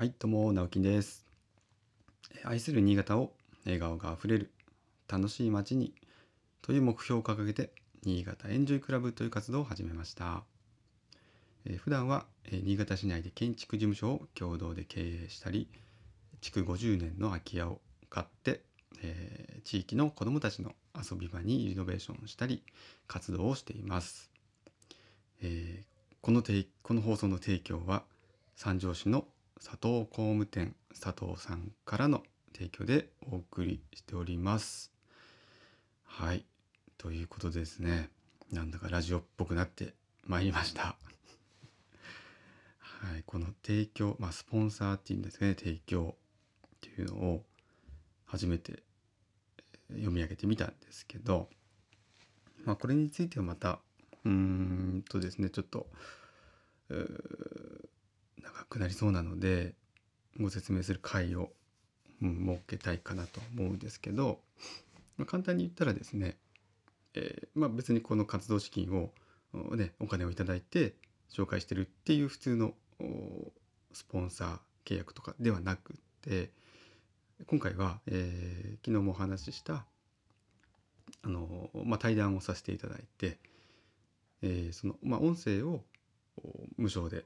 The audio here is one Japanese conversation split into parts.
はい、どうも、直樹です。愛する新潟を笑顔があふれる楽しい街にという目標を掲げて、新潟エンジョイクラブという活動を始めました。えー普段は、えー新潟市内で建築事務所を共同で経営したり、築50年の空き家を買って、えー地域の子どもたちの遊び場にリノベーションしたり、活動をしています。えーこのこの放送の提供は三条市の佐藤工務店佐藤さんからの提供でお送りしております。はいということでですねなんだかラジオっぽくなってまいりました。はいこの提供まあスポンサーっていうんですかね提供っていうのを初めて読み上げてみたんですけどまあこれについてはまたうーんとですねちょっと長くなりそうなのでご説明する回を、うん、設けたいかなと思うんですけど、まあ、簡単に言ったらですね、えーまあ、別にこの活動資金を、おね、お金をいただいて紹介してるっていう普通のスポンサー契約とかではなくて今回は、えー昨日もお話ししたあの、まあ、対談をさせていただいて、えーその、まあ、音声を無償で、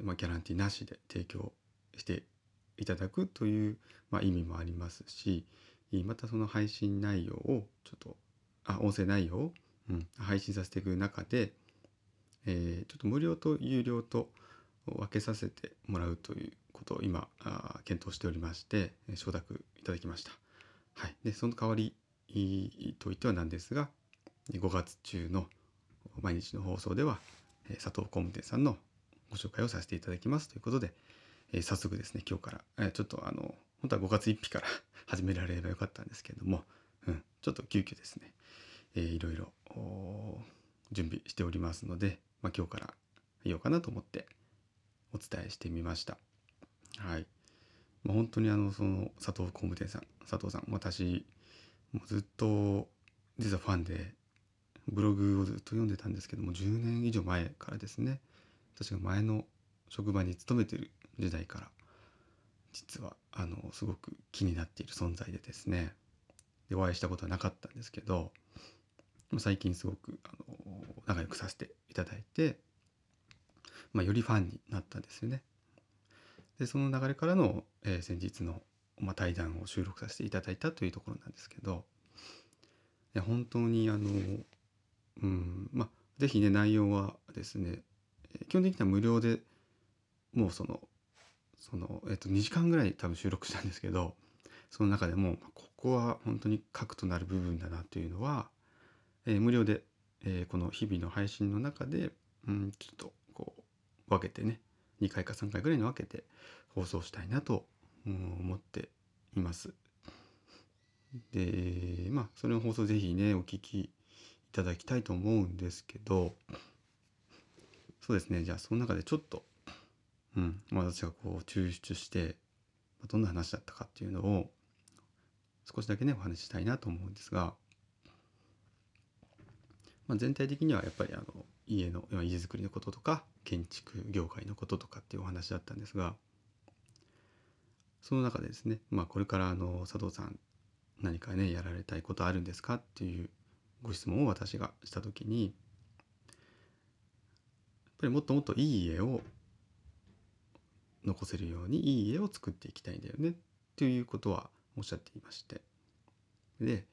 まあ、ギャランティーなしで提供していただくという、まあ、意味もありますしまたその配信内容をちょっとあ音声内容を、うん、配信させていく中で、えーちょっと無料と有料と分けさせてもらうということを今あ検討しておりまして承諾いただきました。はい、でその代わりといってはなんですが5月中の毎日の放送では佐藤工務店さんのご紹介をさせていただきますということで、えー早速ですね今日から、えーちょっとあの本当は5月1日から 始められればよかったんですけれども、うん、ちょっと急遽ですね、えーいろいろ準備しておりますので、まあ、今日から言おうかなと思ってお伝えしてみました。はい。まあ、本当にあのその佐藤工務店さん佐藤さん私もうずっと実はファンでブログをずっと読んでたんですけども10年以上前からですね私が前の職場に勤めてる時代から実はあのすごく気になっている存在でですねでお会いしたことはなかったんですけど最近すごくあの仲良くさせていただいて、まあ、よりファンになったんですよね。でその流れからの、えー先日の、まあ、対談を収録させていただいたというところなんですけどいや本当にあのうんまあ是非ね内容はですね基本的には無料でもうそのその、えっと2時間ぐらい多分収録したんですけどその中でもここは本当に核となる部分だなというのは、えー無料で、えーこの日々の配信の中で、うん、ちょっとこう分けてね2回か3回ぐらいに分けて放送したいなと、思っています。でまあそれの放送ぜひねお聞きいただきたいと思うんですけどそうですね。じゃあその中でちょっと、うん、私がこう抽出してどんな話だったかっていうのを少しだけねお話ししたいなと思うんですが、まあ、全体的にはやっぱりあの家の家づくりのこととか建築業界のこととかっていうお話だったんですがその中でですね、まあ、これからあの佐藤さん何かねやられたいことあるんですかっていうご質問を私がした時にぱりもっともっといい家を残せるようにいい家を作っていきたいんだよねっていうことはおっしゃっていましてで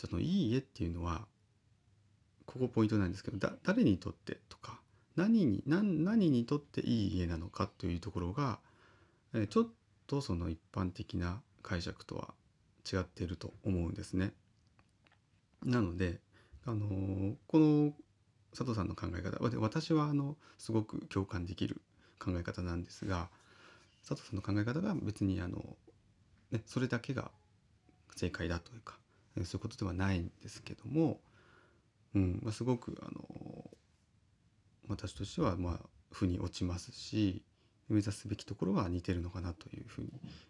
そのいい家っていうのはここポイントなんですけどだ誰にとってとか何に何何にとっていい家なのかというところが、ちょっとその一般的な解釈とは違っていると思うんですね。なので、あのこの佐藤さんの考え方私はあのすごく共感できる考え方なんですが佐藤さんの考え方が別にあの、ね、それだけが正解だというかそういうことではないんですけども、うんまあ、すごくあの私としてはまあ負に落ちますし目指すべきところは似てるのかなというふうに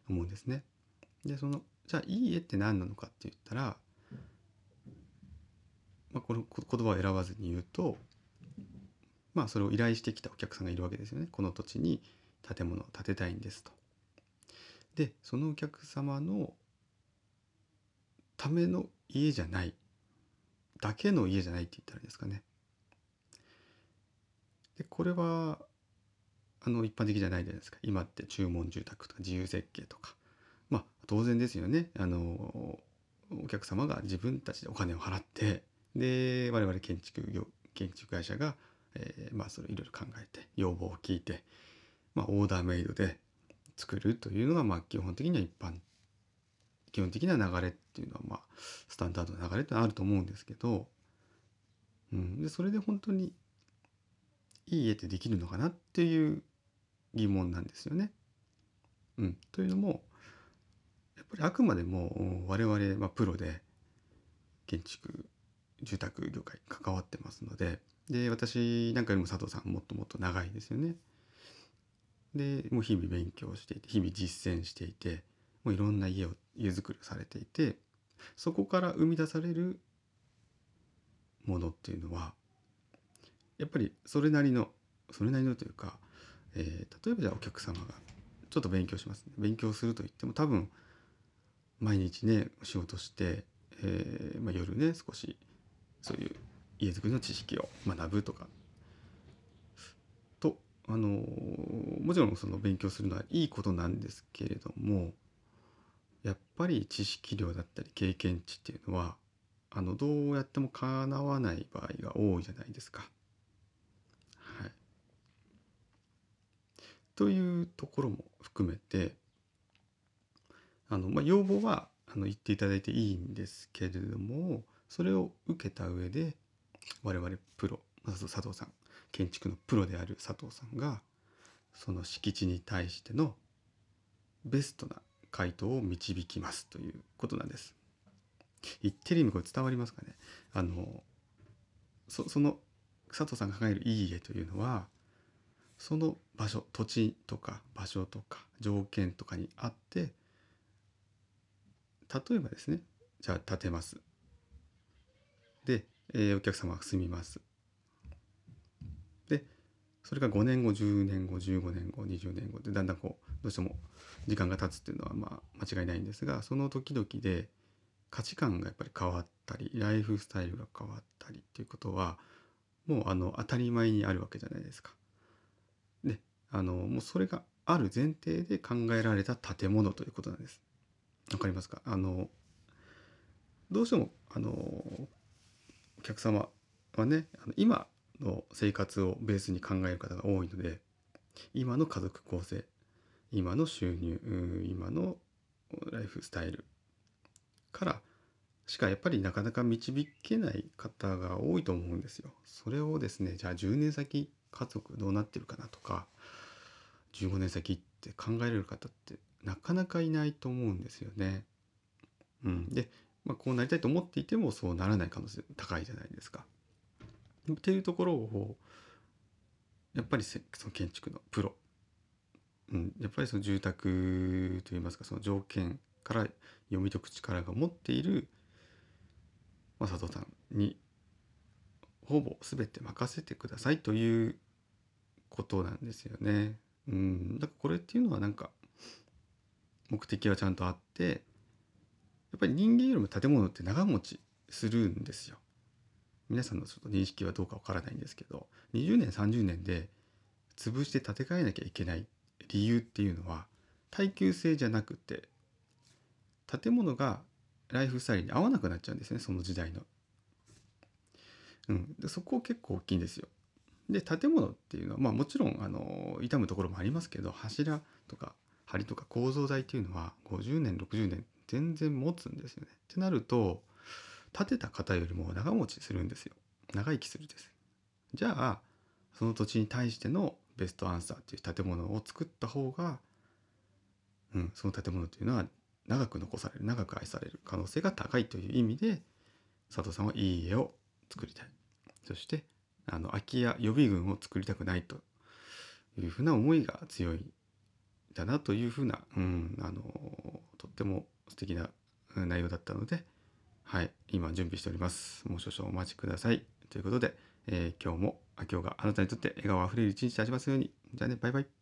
思うんですね。でそのじゃあいい絵って何なのかって言ったら、まあ、この言葉を選ばずに言うとまあそれを依頼してきたお客さんがいるわけですよね。この土地に建物を建てたいんですと。でそのお客様のための家じゃないだけの家じゃないって言ったらいいですかね。でこれはあの一般的じゃないじゃないですか今って注文住宅とか自由設計とかまあ当然ですよねあのお客様が自分たちでお金を払ってで我々建築業建築会社が、えー、まあそれいろいろ考えて要望を聞いて、まあ、オーダーメイドで作るというのがまあ基本的には一般基本的な流れっていうのはまあスタンダードな流れってあると思うんですけど、うん、でそれで本当にいい家ってできるのかなっていう疑問なんですよね。うん、というのもやっぱりあくまでも我々、まあ、プロで建築住宅業界関わってますのでで私なんかよりも佐藤さんもっともっと長いですよね。でもう日々勉強していて日々実践していてもういろんな家を家づくりされていてそこから生み出されるものっていうのはやっぱりそれなりのそれなりのというか、えー、例えばじゃあお客様がちょっと勉強します、ね、勉強するといっても多分毎日ね仕事して、えーまあ、夜ね少しそういう家づくりの知識を学ぶとかとあのもちろんその勉強するのはいいことなんですけれどもやっぱり知識量だったり経験値っていうのはあのどうやってもかなわない場合が多いじゃないですか。はい、というところも含めてあの、まあ、要望はあの言っていただいていいんですけれどもそれを受けた上で我々プロ佐藤さん建築のプロである佐藤さんがその敷地に対してのベストな回答を導きますということなんです。言ってる意味これ伝わりますかね？あのそその佐藤さんが考えるいい家というのはその場所土地とか場所とか条件とかにあって例えばですねじゃあ建てますで、えー、お客様が住みますでそれが5年後10年後15年後20年後でだんだんこうどうしても時間が経つっていうのはまあ間違いないんですがその時々で価値観がやっぱり変わったりライフスタイルが変わったりっていうことはもうあの当たり前にあるわけじゃないですか。であのもうそれがある前提で考えられた建物ということなんです。わかりますか？あのどうしてもあのお客様はね今の生活をベースに考える方が多いので今の家族構成今の収入今のライフスタイルからしかやっぱりなかなか導けない方が多いと思うんですよ。それをですねじゃあ10年先家族どうなってるかなとか15年先って考えられる方ってなかなかいないと思うんですよね。うん、で、まあ、こうなりたいと思っていてもそうならない可能性高いじゃないですか。っていうところをやっぱりその建築のプロうん、やっぱりその住宅といいますかその条件から読み解く力が持っている、まあ、佐藤さんにほぼ全て任せてくださいということなんですよね。うん、だからこれっていうのはなんか目的はちゃんとあってやっぱり人間よりも建物って長持ちするんですよ。皆さんのちょっと認識はどうかわからないんですけど20年30年で潰して建て替えなきゃいけない理由っていうのは耐久性じゃなくて建物がライフスタイルに合わなくなっちゃうんですねその時代の。うん、でそこ結構大きいんですよ。で建物っていうのはまあもちろんあの傷むところもありますけど柱とか梁とか構造材っていうのは50年60年全然持つんですよね。ってなると建てた方よりも長持ちするんですよ。長生きするです。じゃあその土地に対してのベストアンサーっていう建物を作った方が、うん、その建物というのは長く残される長く愛される可能性が高いという意味で佐藤さんはいい家を作りたいそしてあの空き家予備軍を作りたくないというふうな思いが強いだなというふうな、うん、あのとっても素敵な内容だったので、はい、今準備しております。もう少々お待ちください。ということで、えー、今日も今日があなたにとって笑顔あふれる一日でありますように。じゃあね、バイバイ。